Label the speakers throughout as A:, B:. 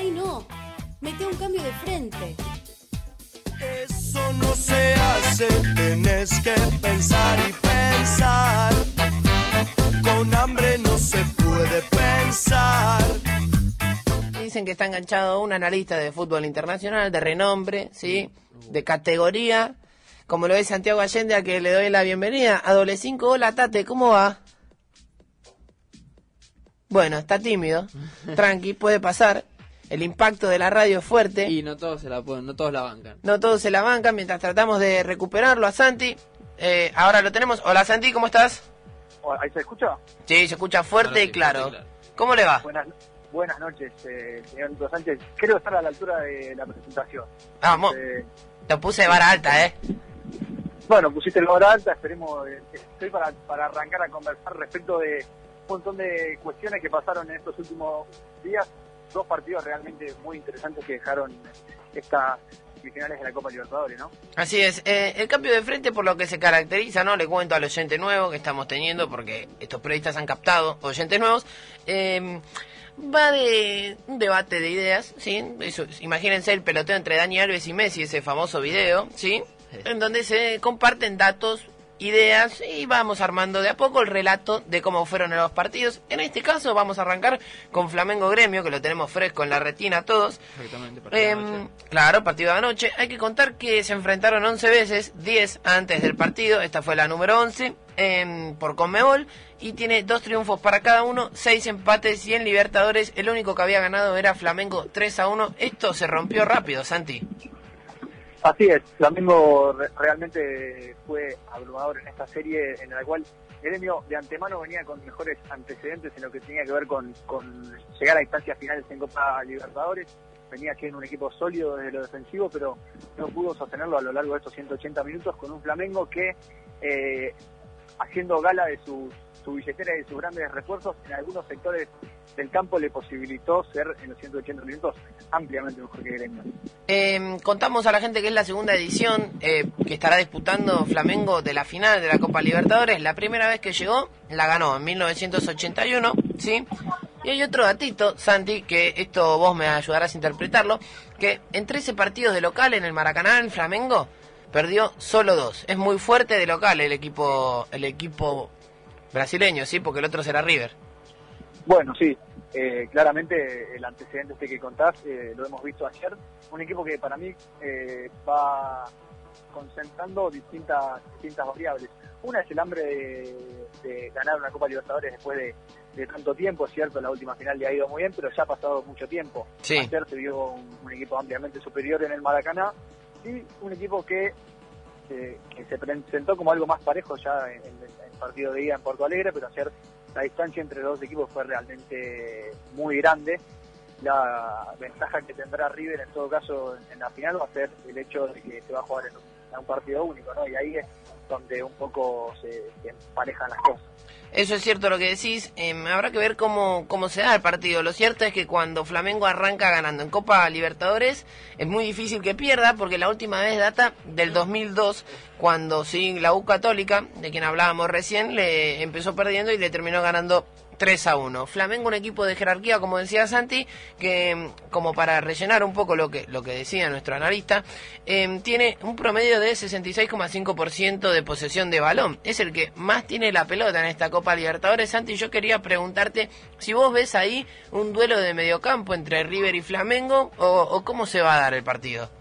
A: ahí no. Mete un cambio de frente.
B: Eso no se hace, tienes que pensar y pensar. Con hambre no se puede pensar.
C: Dicen que está enganchado un analista de fútbol internacional de renombre, ¿sí? De categoría, como lo es Santiago Allende, a que le doy la bienvenida. A doble cinco, hola Tate, ¿cómo va? Bueno, está tímido, tranqui, puede pasar. El impacto de la radio es fuerte.
D: Y no todos se la pueden, no todos la bancan.
C: No todos se la bancan mientras tratamos de recuperarlo a Santi. Eh, ahora lo tenemos. Hola Santi, ¿cómo estás?
E: ¿Ahí se escucha?
C: Sí, se escucha fuerte y claro.
D: fuerte y claro.
C: ¿Cómo le va?
E: Buenas, buenas noches, eh, señor Nico Sánchez. Creo estar a la altura de la presentación.
C: Vamos,
E: Eh,
C: lo puse de vara alta, ¿eh?
E: bueno, pusiste la hora alta, esperemos. eh, estoy para, para arrancar a conversar respecto de un montón de cuestiones que pasaron en estos últimos días. Dos partidos realmente muy interesantes que dejaron estas semifinales de la Copa Libertadores, ¿no?
C: Así es. Eh, el cambio de frente por lo que se caracteriza, ¿no? Le cuento al oyente nuevo que estamos teniendo, porque estos periodistas han captado oyentes nuevos. eh, va de un debate de ideas, ¿sí? Eso, imagínense el peloteo entre Dani Alves y Messi, ese famoso video, ¿sí? En donde se comparten datos, ideas y vamos armando de a poco el relato de cómo fueron los partidos. En este caso vamos a arrancar con Flamengo Gremio, que lo tenemos fresco en la retina todos.
D: Exactamente. partido de
C: Em, claro, partido de anoche. Hay que contar que se enfrentaron 11 veces, 10 antes del partido. Esta fue la número 11 em, por Conmebol. Y tiene dos triunfos para cada uno, seis empates y en Libertadores el único que había ganado era Flamengo 3 a 1. Esto se rompió rápido, Santi.
E: Así es, Flamengo re- realmente fue abrumador en esta serie en la cual gremio de antemano venía con mejores antecedentes en lo que tenía que ver con, llegar a instancias finales en Copa Libertadores. Venía siendo un equipo sólido desde lo defensivo, pero no pudo sostenerlo a lo largo de estos 180 minutos con un Flamengo que, eh, haciendo gala de su, su billetera y sus grandes refuerzos, en algunos sectores del campo le posibilitó ser en los 180 minutos ampliamente mejor que gremio.
C: Em, contamos a la gente que es la segunda edición eh, que estará disputando Flamengo de la final de la Copa Libertadores. La primera vez que llegó la ganó en 1981, ¿sí? Y hay otro datito, Santi, que esto vos me ayudarás a interpretarlo, que en 13 partidos de local en el Maracaná, el Flamengo, perdió solo dos. Es muy fuerte de local el equipo, el equipo brasileño, ¿sí? Porque el otro será River.
E: Bueno, sí, eh, claramente el antecedente este que contás eh, lo hemos visto ayer. Un equipo que para mí eh, va concentrando distintas, distintas variables. Una es el hambre de, de ganar una Copa Libertadores después de, de tanto tiempo, es cierto, la última final le ha ido muy bien, pero ya ha pasado mucho tiempo.
C: Sí.
E: Ayer se vio un, un equipo ampliamente superior en el Maracaná y un equipo que, eh, que se presentó como algo más parejo ya en, en el partido de ida en Porto Alegre, pero ayer la distancia entre los dos equipos fue realmente muy grande. La ventaja que tendrá River en todo caso en la final va a ser el hecho de que se va a jugar en un, partido único, ¿no? Y ahí es donde un poco se, se emparejan las cosas.
C: Eso es cierto lo que decís. Em, habrá que ver cómo, cómo se da el partido. Lo cierto es que cuando Flamengo arranca ganando en Copa Libertadores, es muy difícil que pierda, porque la última vez data del 2002, cuando sí, la U Católica, de quien hablábamos recién, le empezó perdiendo y le terminó ganando 3 a 1. Flamengo, un equipo de jerarquía, como decía Santi, que em, como para rellenar un poco lo que, lo que decía nuestro analista, em, tiene un promedio de 66,5% de posesión de balón. Es el que más tiene la pelota en esta Copa Libertadores. Santi, yo quería preguntarte si vos ves ahí un duelo de mediocampo entre River y Flamengo o, o cómo se va a dar el partido.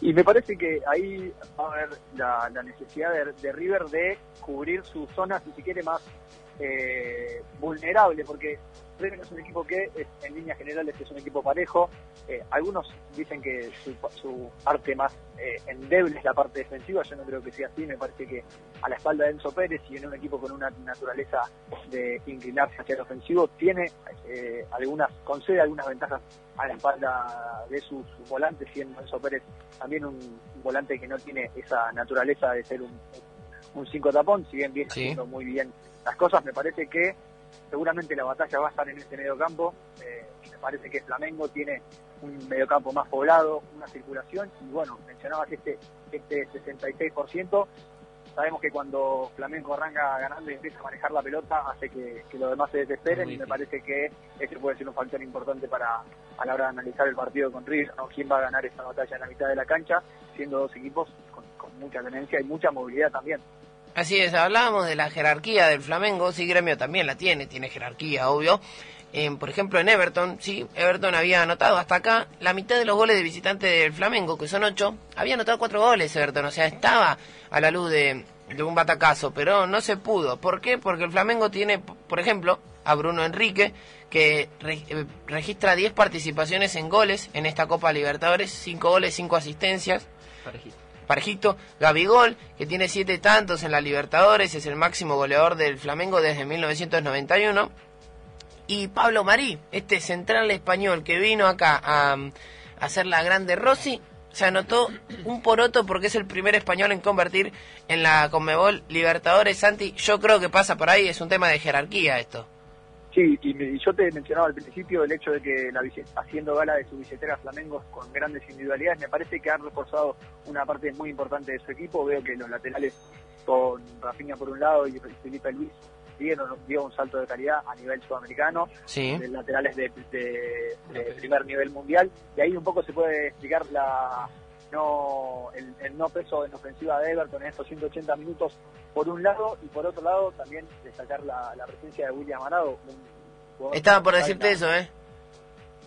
E: Y me parece que ahí va a haber la, necesidad de, de River de cubrir su zona, si se quiere, más eh, vulnerable, porque River es un equipo que, en líneas generales, es un equipo parejo. Eh, algunos dicen que su, su parte más eh, endeble es la parte defensiva. Yo no creo que sea así. Me parece que a la espalda de Enzo Pérez y en un equipo con una naturaleza de inclinarse hacia el ofensivo, tiene eh, algunas, concede algunas ventajas a la espalda de sus volantes, siendo Enzo Pérez también un, volante que no tiene esa naturaleza de ser un cinco tapón, si bien viene
C: Sí.
E: haciendo muy bien las cosas, me parece que seguramente la batalla va a estar en este mediocampo. Eh, me parece que Flamengo tiene un mediocampo más poblado, una circulación, y bueno, mencionabas este, este 66%, sabemos que cuando Flamengo arranca ganando y empieza a manejar la pelota, hace que, que los demás se desesperen y me parece que ese puede ser un factor importante para a la hora de analizar el partido con River, ¿no? quién va a ganar esta batalla en la mitad de la cancha, siendo dos equipos con, con mucha tenencia y mucha movilidad también.
C: Así es, hablábamos de la jerarquía del Flamengo, sí, Gremio también la tiene, tiene jerarquía, obvio. Por ejemplo, en Everton, sí, Everton había anotado hasta acá la mitad de los goles de visitante del Flamengo, que son ocho, había anotado cuatro goles Everton, o sea, estaba a la luz de, un batacazo, pero no se pudo. ¿Por qué? Porque el Flamengo tiene, por ejemplo, a Bruno Enrique, que eh, registra 10 participaciones en goles en esta Copa Libertadores, 5 goles, 5 asistencias.
D: Parejito,
C: Gabigol, que tiene siete tantos en la Libertadores, es el máximo goleador del Flamengo desde 1991. Y Pablo Marí, este central español que vino acá a, a hacer la grande Rossi, se anotó un poroto porque es el primer español en convertir en la Conmebol Libertadores. Santi, yo creo que pasa por ahí, es un tema de jerarquía esto.
E: Sí, y, yo te mencionaba al principio el hecho de que la haciendo gala de su billetera Flamengo con grandes individualidades, me parece que han reforzado una parte muy importante de su equipo. Veo que los laterales con Rafinha por un lado y Felipe Luis dieron, dio un salto de calidad a nivel sudamericano,
C: Sí.
E: de laterales de, de- de primer nivel mundial, y ahí un poco se puede explicar la no el, el no peso en ofensiva de Everton en estos 180 minutos por un lado y por otro lado también destacar la, la presencia de William Arado
C: Estaba por decirte
E: la-
C: eso, ¿eh?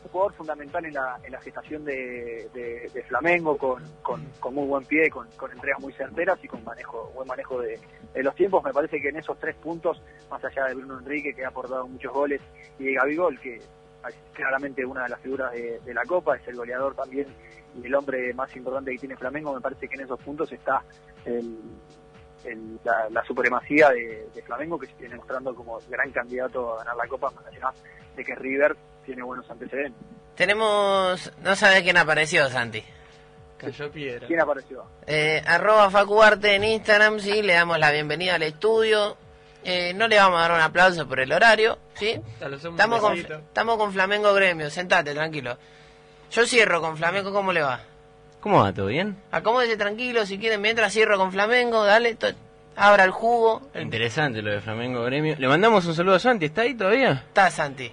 E: un jugador fundamental en la, en la gestación de, de- de Flamengo con, con, con muy buen pie, con, con entregas muy certeras y con manejo buen manejo de, de los tiempos. Me parece que en esos tres puntos, más allá de Bruno Enrique, que ha aportado muchos goles, y de Gabigol, que claramente una de las figuras de, de la Copa, es el goleador también y el hombre más importante que tiene Flamengo, me parece que en esos puntos está el, el- la, la supremacía de, de Flamengo, que se viene mostrando como gran candidato a ganar la Copa, más allá de que River tiene buenos antecedentes.
C: Tenemos... No sabes quién apareció, Santi.
D: Cayó piedra.
E: ¿Quién apareció?
C: Eh, arroba FacuArte en Instagram, sí, le damos la bienvenida al estudio. Eh, no le vamos a dar un aplauso por el horario, ¿sí? Estamos con, estamos con Flamengo Gremio, sentate, tranquilo. Yo cierro con Flamengo, ¿cómo le va?
F: ¿Cómo va? ¿Todo bien?
C: Acomódese tranquilo, si quieren, mientras cierro con Flamengo, dale, abra el jugo.
F: Interesante lo de Flamengo Gremio. Le mandamos un saludo a Santi, ¿está ahí todavía?
C: Está Santi.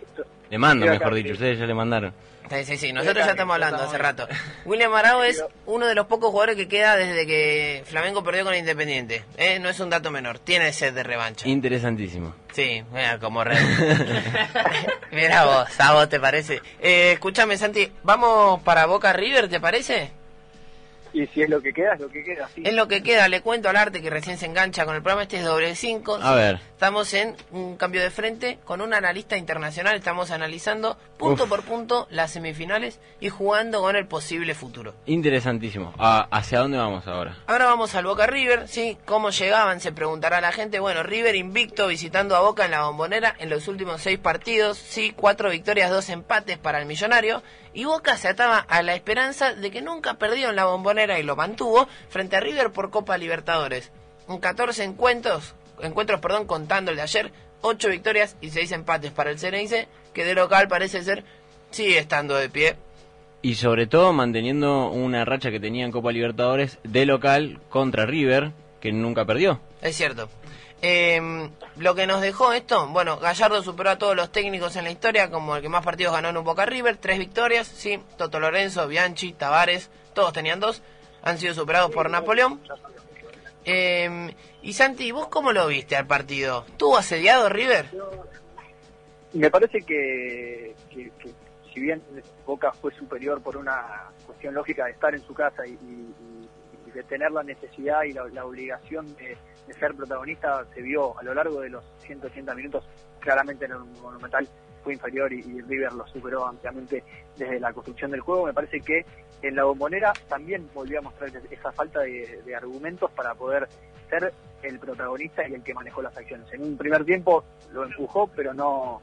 F: Le
E: acá,
F: mejor dicho,
E: sí.
F: ustedes ya le mandaron.
C: Sí, sí, sí, nosotros ya estamos hablando hace rato. William Arao es uno de los pocos jugadores que queda desde que Flamengo perdió con Independiente. ¿eh? No es un dato menor, tiene sed de revancha.
F: Interesantísimo.
C: Sí, mira, como re. mira vos, a vos te parece. Eh, escúchame, Santi, vamos para Boca River, ¿te parece?
E: Y si es lo que queda, es lo que queda, sí.
C: Es lo que queda, le cuento al arte que recién se engancha con el programa, este es doble 5.
F: A ver.
C: Estamos en un cambio de frente con un analista internacional, estamos analizando punto
F: Uf.
C: por punto las semifinales y jugando con el posible futuro.
F: Interesantísimo. Ah, ¿Hacia dónde vamos ahora?
C: Ahora vamos al Boca River, ¿sí? ¿Cómo llegaban? Se preguntará la gente. Bueno, River invicto visitando a Boca en la bombonera en los últimos seis partidos, ¿sí? Cuatro victorias, dos empates para el millonario. Y Boca se ataba a la esperanza de que nunca perdió en la bombonera y lo mantuvo frente a River por Copa Libertadores. En 14 encuentros, encuentros perdón, contando el de ayer, ocho victorias y seis empates para el Ceneice, que de local parece ser sigue estando de pie.
F: Y sobre todo manteniendo una racha que tenía en Copa Libertadores de local contra River, que nunca perdió.
C: Es cierto. Eh, lo que nos dejó esto, bueno, Gallardo superó a todos los técnicos en la historia, como el que más partidos ganó en un Boca River, tres victorias, sí, Toto Lorenzo, Bianchi, Tavares, todos tenían dos, han sido superados por Napoleón. Eh, y Santi, ¿vos cómo lo viste al partido? ¿Tuvo asediado River?
E: Me parece que, que- si bien Boca fue superior por una cuestión lógica de estar en su casa y, de tener la necesidad y la, obligación de, ser protagonista, se vio a lo largo de los 180 minutos claramente en el Monumental fue inferior y River lo superó ampliamente desde la construcción del juego. Me parece que en la bombonera también volvió a mostrar esa falta de, argumentos para poder ser el protagonista y el que manejó las acciones. En un primer tiempo lo empujó, pero no,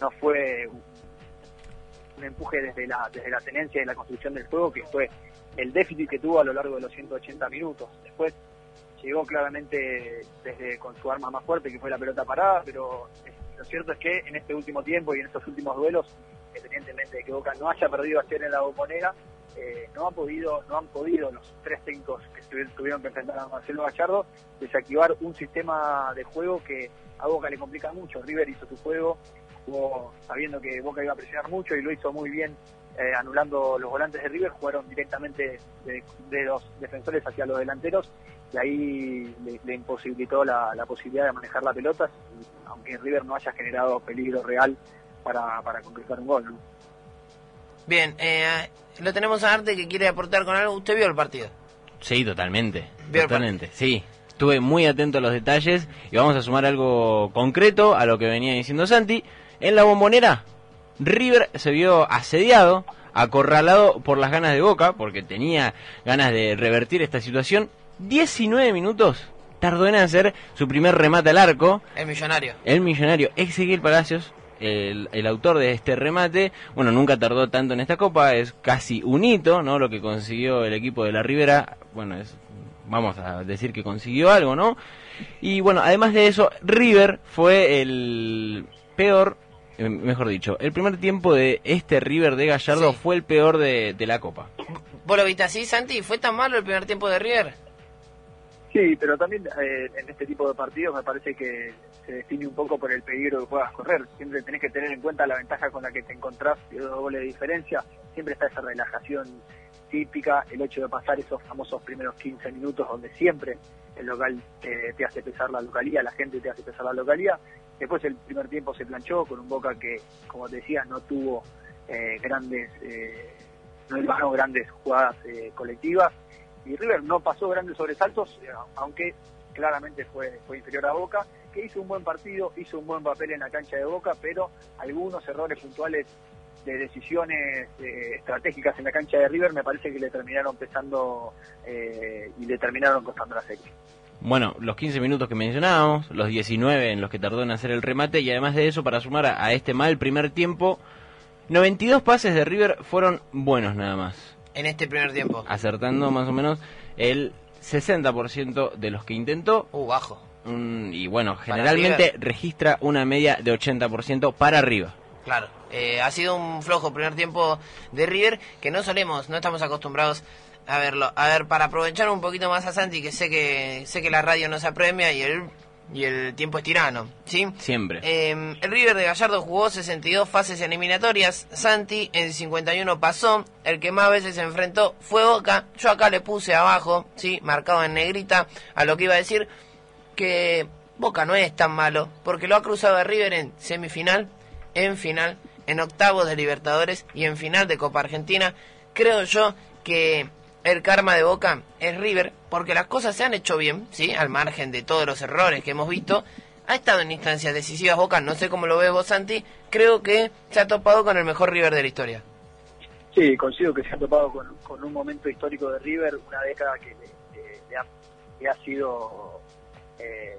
E: no fue un, empuje desde la, desde la tenencia y la construcción del juego, que fue el déficit que tuvo a lo largo de los 180 minutos. Después llegó claramente desde con su arma más fuerte, que fue la pelota parada, pero lo cierto es que en este último tiempo y en estos últimos duelos, independientemente de que Boca no haya perdido ayer en la bombonera, eh, no podido, no han podido los tres técnicos que tuvieron que enfrentar a Marcelo Gallardo desactivar un sistema de juego que a Boca le complica mucho. River hizo su juego, jugó sabiendo que Boca iba a presionar mucho y lo hizo muy bien eh, anulando los volantes de River, jugaron directamente de, los defensores hacia los delanteros y ahí le, imposibilitó la, posibilidad de manejar la pelota, aunque River no haya generado peligro real para, para concretar un gol.
C: Bien, eh, lo tenemos a Arte que quiere aportar con algo. ¿Usted vio el partido?
F: Sí, totalmente. Totalmente, sí. Estuve muy atento a los detalles y vamos a sumar algo concreto a lo que venía diciendo Santi. En la bombonera, River se vio asediado, acorralado por las ganas de Boca, porque tenía ganas de revertir esta situación. 19 minutos tardó en hacer su primer remate al arco.
C: El millonario.
F: El millonario Ezequiel Palacios, el, el autor de este remate, bueno, nunca tardó tanto en esta copa, es casi un hito, ¿no? Lo que consiguió el equipo de la Ribera, bueno, es, vamos a decir que consiguió algo, ¿no? Y bueno, además de eso, River fue el peor, eh, mejor dicho, el primer tiempo de este River de Gallardo
C: Sí.
F: fue el peor de, de la copa.
C: ¿Vos lo viste así, Santi? ¿Fue tan malo el primer tiempo de River?
E: Sí, pero también eh, en este tipo de partidos me parece que se define un poco por el peligro que puedas correr. Siempre tenés que tener en cuenta la ventaja con la que te encontrás dos goles de diferencia. Siempre está esa relajación típica, el hecho de pasar esos famosos primeros 15 minutos donde siempre el local te, hace pesar la localía, la gente te hace pesar la localía. Después el primer tiempo se planchó con un Boca que, como te decía, no tuvo eh, grandes, eh, no grandes jugadas eh, colectivas y River no pasó grandes sobresaltos, eh, aunque claramente fue, inferior a Boca, que hizo un buen partido, hizo un buen papel en la cancha de Boca, pero algunos errores puntuales de decisiones eh, estratégicas en la cancha de River me parece que le terminaron pesando eh, y le terminaron costando la serie.
F: Bueno, los 15 minutos que mencionábamos, los 19 en los que tardó en hacer el remate y además de eso, para sumar a, a este mal primer tiempo, 92 pases de River fueron buenos nada más,
C: En este primer tiempo.
F: acertando más o menos el 60% de los que intentó.
C: Uh, bajo.
F: y bueno, generalmente registra una media de 80% para arriba.
C: Claro. Eh, ha sido un flojo primer tiempo de River que no solemos, no estamos acostumbrados a verlo. A ver, para aprovechar un poquito más a Santi, que sé que sé que la radio nos apremia y el y el tiempo es tirano, ¿sí?
F: Siempre.
C: Eh, el River de Gallardo jugó 62 fases eliminatorias. Santi en 51 pasó. El que más veces se enfrentó fue Boca. Yo acá le puse abajo, sí, marcado en negrita, a lo que iba a decir que Boca no es tan malo, porque lo ha cruzado a River en semifinal, en final, en octavos de Libertadores y en final de Copa Argentina. Creo yo que el karma de Boca es River, porque las cosas se han hecho bien, ¿sí? Al margen de todos los errores que hemos visto. Ha estado en instancias decisivas Boca, no sé cómo lo ves vos, Santi. Creo que se ha topado con el mejor River de la historia.
E: Sí, coincido que se ha topado con, un momento histórico de River, una década que le, le- ha, sido, eh,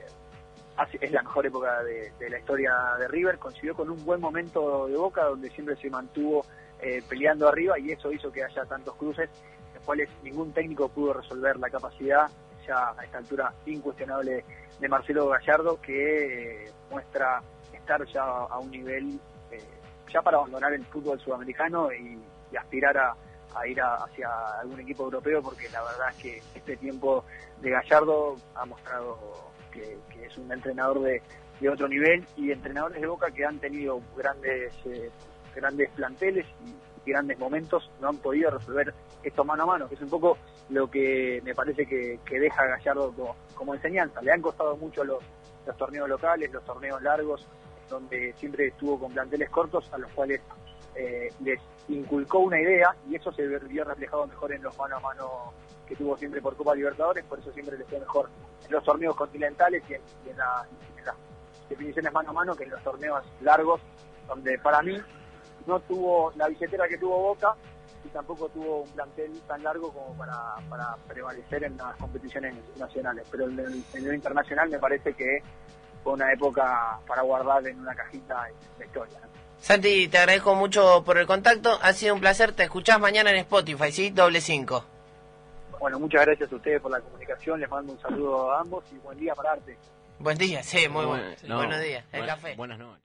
E: es la mejor época de, de la historia de River, coincidió con un buen momento de Boca, donde siempre se mantuvo eh, peleando arriba y eso hizo que haya tantos cruces, cuales ningún técnico pudo resolver la capacidad, ya a esta altura incuestionable, de Marcelo Gallardo, que eh, muestra estar ya a un nivel eh, ya para abandonar el fútbol sudamericano y, aspirar a, ir a- hacia algún equipo europeo, porque la verdad es que este tiempo de Gallardo ha mostrado que, es un entrenador de, otro nivel y entrenadores de Boca que han tenido grandes eh, grandes planteles y grandes momentos no han podido resolver esto mano a mano, que es un poco lo que me parece que, deja Gallardo como, enseñanza. Le han costado mucho los, torneos locales, los torneos largos, donde siempre estuvo con planteles cortos a los cuales eh, les inculcó una idea y eso se vio reflejado mejor en los mano a mano que tuvo siempre por Copa Libertadores, por eso siempre le fue mejor en los torneos continentales y en, en las definiciones mano a mano que en los torneos largos, donde para mí no tuvo la billetera que tuvo Boca y tampoco tuvo un plantel tan largo como para, para prevalecer en las competiciones nacionales. Pero en el, en internacional me parece que fue una época para guardar en una cajita la historia. ¿no?
C: Santi, te agradezco mucho por el contacto. Ha sido un placer. Te escuchás mañana en Spotify, ¿sí? Doble 5.
E: Bueno, muchas gracias a ustedes por la comunicación, les mando un saludo a ambos y buen día para Arte.
C: Buen día, sí, muy bueno.
F: no,
C: Buenos días. El
F: buenas-
C: café.
F: Buenas noches.